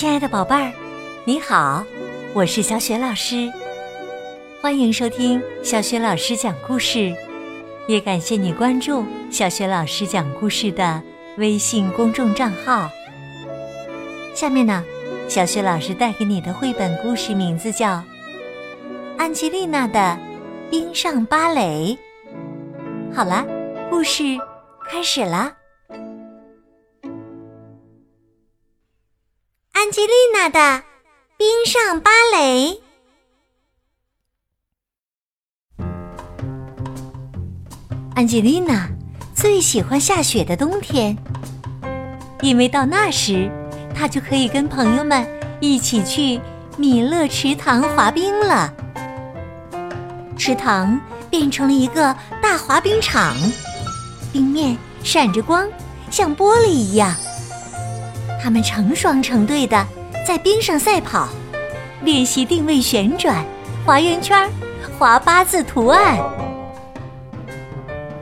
亲爱的宝贝儿，你好，我是小雪老师，欢迎收听小雪老师讲故事，也感谢你关注小雪老师讲故事的微信公众账号。下面呢，小雪老师带给你的绘本故事名字叫《安吉丽娜的冰上芭蕾》。好了，故事开始啦。安吉丽娜的冰上芭蕾。安吉丽娜最喜欢下雪的冬天，因为到那时，她就可以跟朋友们一起去米勒池塘滑冰了。池塘变成了一个大滑冰场，冰面闪着光，像玻璃一样。他们成双成对的在冰上赛跑，练习定位、旋转、滑圆圈、画八字图案。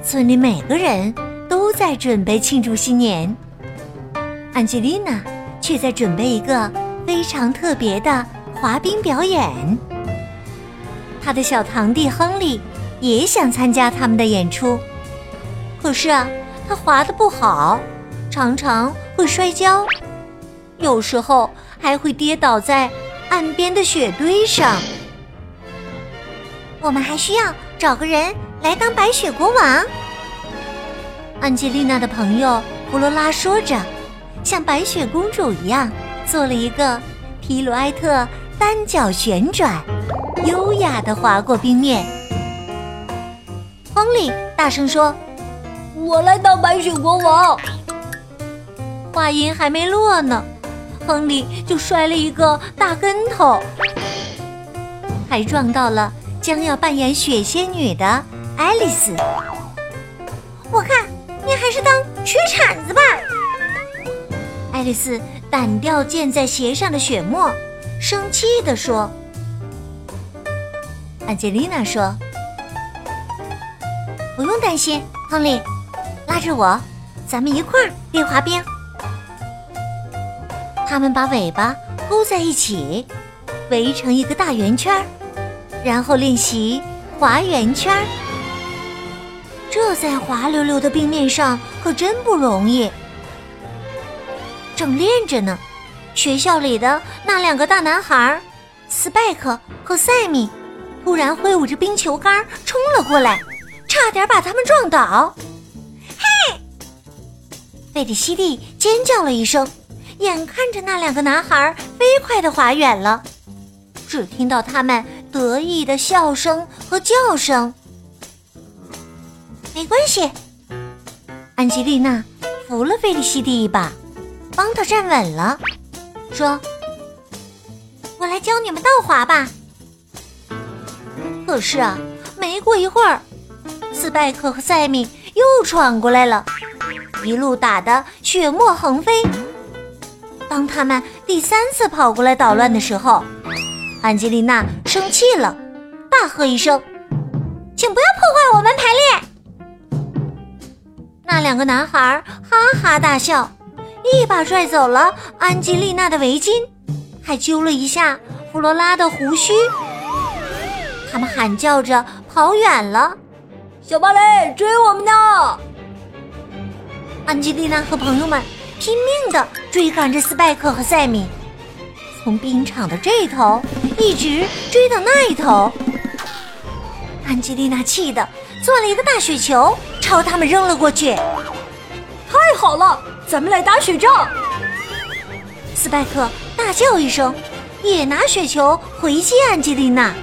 村里每个人都在准备庆祝新年，安吉丽娜却在准备一个非常特别的滑冰表演。他的小堂弟亨利也想参加他们的演出，可是啊，他滑的不好，常常会摔跤。有时候还会跌倒在岸边的雪堆上。我们还需要找个人来当白雪国王。安吉丽娜的朋友弗罗拉说着，像白雪公主一样做了一个皮鲁埃特单脚旋转，优雅的滑过冰面。亨利大声说：“我来当白雪国王。”话音还没落呢。亨利就摔了一个大跟头，还撞到了将要扮演雪仙女的爱丽丝。我看你还是当雪铲子吧。爱丽丝掸掉溅在鞋上的雪沫，生气地说。安吉丽娜说：“不用担心，亨利，拉着我，咱们一块儿练滑冰。”他们把尾巴勾在一起，围成一个大圆圈，然后练习滑圆圈。这在滑溜溜的冰面上可真不容易。正练着呢，学校里的那两个大男孩斯派克和塞米突然挥舞着冰球杆冲了过来，差点把他们撞倒。嘿！费里西蒂尖叫了一声。眼看着那两个男孩飞快地滑远了，只听到他们得意的笑声和叫声。没关系，安吉丽娜扶了菲利西蒂一把，帮他站稳了，说：“我来教你们倒滑吧。”可是啊，没过一会儿，斯派克和塞米又闯过来了，一路打得血沫横飞。当他们第三次跑过来捣乱的时候，安吉丽娜生气了，大喝一声：“请不要破坏我们排练！”那两个男孩哈哈大笑，一把拽走了安吉丽娜的围巾，还揪了一下弗罗拉的胡须。他们喊叫着跑远了：“小芭蕾，追我们呢！”安吉丽娜和朋友们。拼命地追赶着斯派克和塞米，从冰场的这头一直追到那一头。安吉丽娜气得做了一个大雪球，朝他们扔了过去。太好了，咱们来打雪仗！斯派克大叫一声，也拿雪球回击安吉丽娜。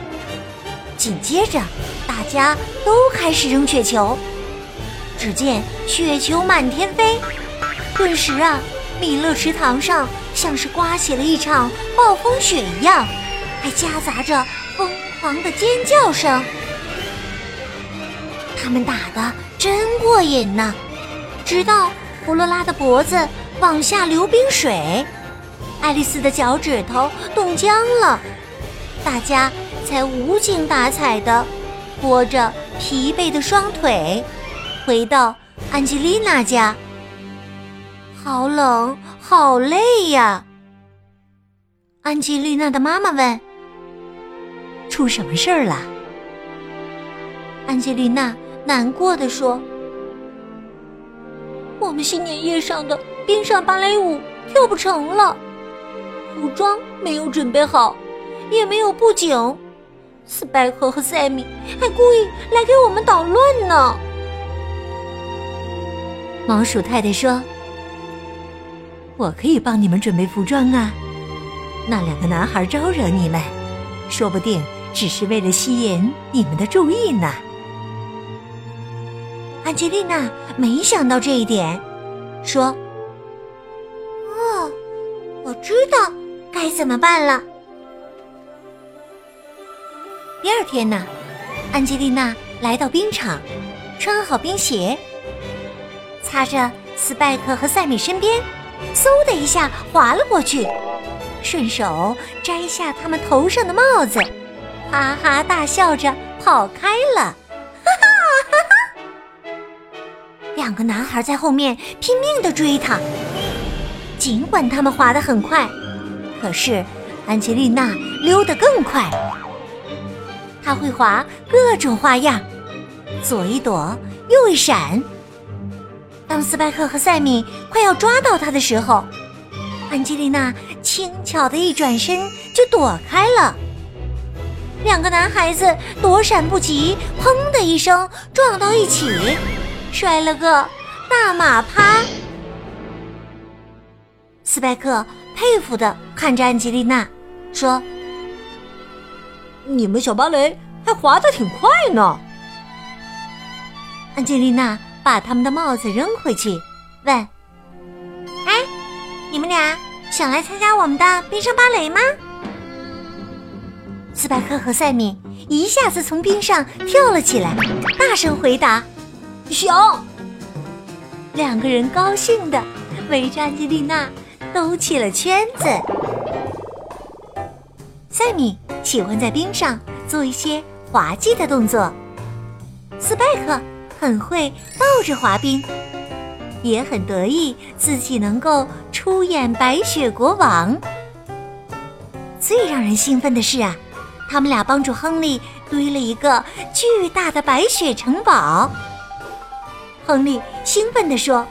紧接着，大家都开始扔雪球，只见雪球满天飞。顿时啊，米勒池塘上像是刮起了一场暴风雪一样，还夹杂着疯狂的尖叫声。他们打的真过瘾呢，直到弗罗拉的脖子往下流冰水，爱丽丝的脚趾头冻僵了，大家才无精打采的拖着疲惫的双腿回到安吉丽娜家。好冷，好累呀！安吉丽娜的妈妈问：“出什么事儿了？”安吉丽娜难过的说：“我们新年夜上的冰上芭蕾舞跳不成了，服装没有准备好，也没有布景，斯派克和塞米还故意来给我们捣乱呢。”毛鼠太太说：“我可以帮你们准备服装啊。那两个男孩招惹你们，说不定只是为了吸引你们的注意呢。”安吉丽娜没想到这一点，说：“哦，我知道该怎么办了。”第二天呢，安吉丽娜来到冰场，穿好冰鞋，擦着斯派克和塞米身边，嗖的一下滑了过去，顺手摘下他们头上的帽子，哈哈大笑着跑开了。哈哈哈两个男孩在后面拼命的追他，尽管他们滑得很快，可是安吉丽娜溜得更快。她会滑各种花样，左一躲，右一闪。当斯派克和赛米快要抓到他的时候，安吉丽娜轻巧的一转身就躲开了。两个男孩子躲闪不及，砰的一声撞到一起。摔了个大马趴，斯派克佩服的看着安吉丽娜，说：“你们小芭蕾还滑得挺快呢。”安吉丽娜把他们的帽子扔回去，问：“哎，你们俩想来参加我们的冰上芭蕾吗？”斯派克和塞米一下子从冰上跳了起来，大声回答。想，两个人高兴的围着安吉丽娜兜起了圈子。塞米喜欢在冰上做一些滑稽的动作，斯派克很会倒着滑冰，也很得意自己能够出演白雪国王。最让人兴奋的是啊，他们俩帮助亨利堆了一个巨大的白雪城堡。亨利兴奋地说：“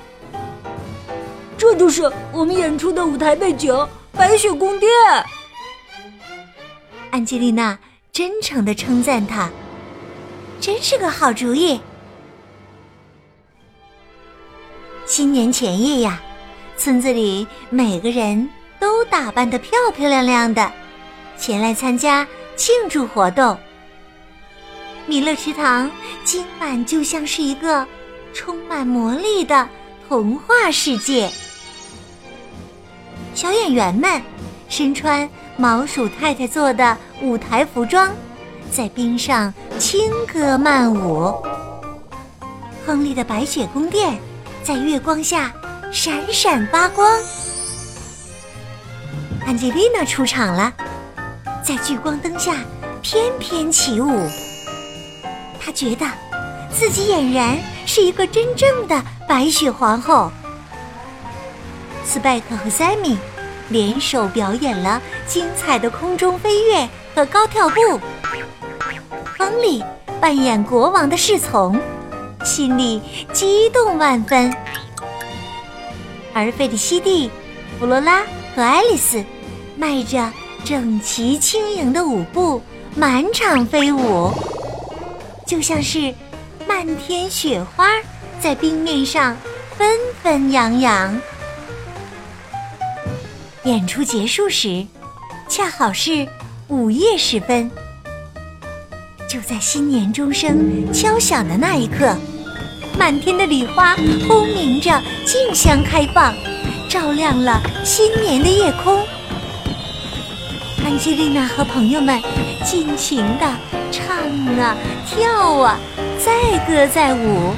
这就是我们演出的舞台背景——白雪宫殿。”安吉丽娜真诚地称赞他：“真是个好主意。”新年前夜呀，村子里每个人都打扮得漂漂亮亮的，前来参加庆祝活动。米勒池塘今晚就像是一个……充满魔力的童话世界，小演员们身穿毛鼠太太做的舞台服装，在冰上轻歌曼舞。亨利的白雪宫殿在月光下闪闪发光。安吉丽娜出场了，在聚光灯下翩翩起舞。她觉得自己俨然。是一个真正的白雪皇后。斯派克和塞米联手表演了精彩的空中飞跃和高跳步。亨利扮演国王的侍从，心里激动万分。而费利西蒂、弗罗拉和爱丽丝迈着整齐轻盈的舞步满场飞舞，就像是。漫天雪花在冰面上纷纷扬扬。演出结束时，恰好是午夜时分。就在新年钟声敲响的那一刻，满天的礼花轰鸣着竞相开放，照亮了新年的夜空。安吉丽娜和朋友们尽情地唱啊，跳啊。载歌载舞，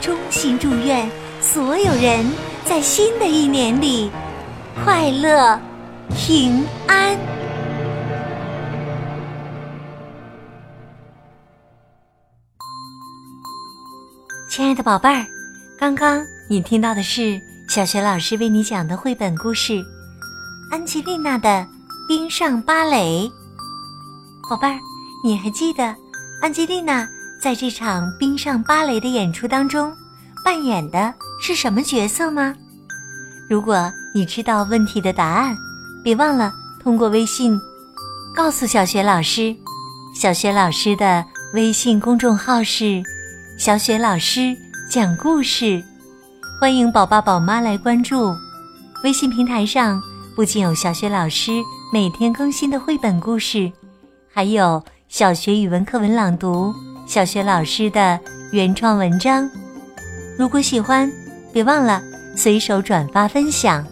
衷心祝愿所有人在新的一年里快乐平安。亲爱的宝贝儿，刚刚你听到的是小学老师为你讲的绘本故事《安吉丽娜的冰上芭蕾。宝贝儿，你还记得安吉丽娜在这场冰上芭蕾的演出当中扮演的是什么角色吗？如果你知道问题的答案，别忘了通过微信告诉小学老师。小学老师的微信公众号是“小雪老师讲故事”，欢迎宝宝宝妈来关注。微信平台上不仅有小雪老师每天更新的绘本故事，还有小学语文课文朗读、小学老师的原创文章。如果喜欢，别忘了随手转发分享。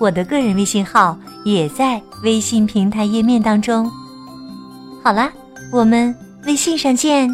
我的个人微信号也在微信平台页面当中。好啦，我们微信上见。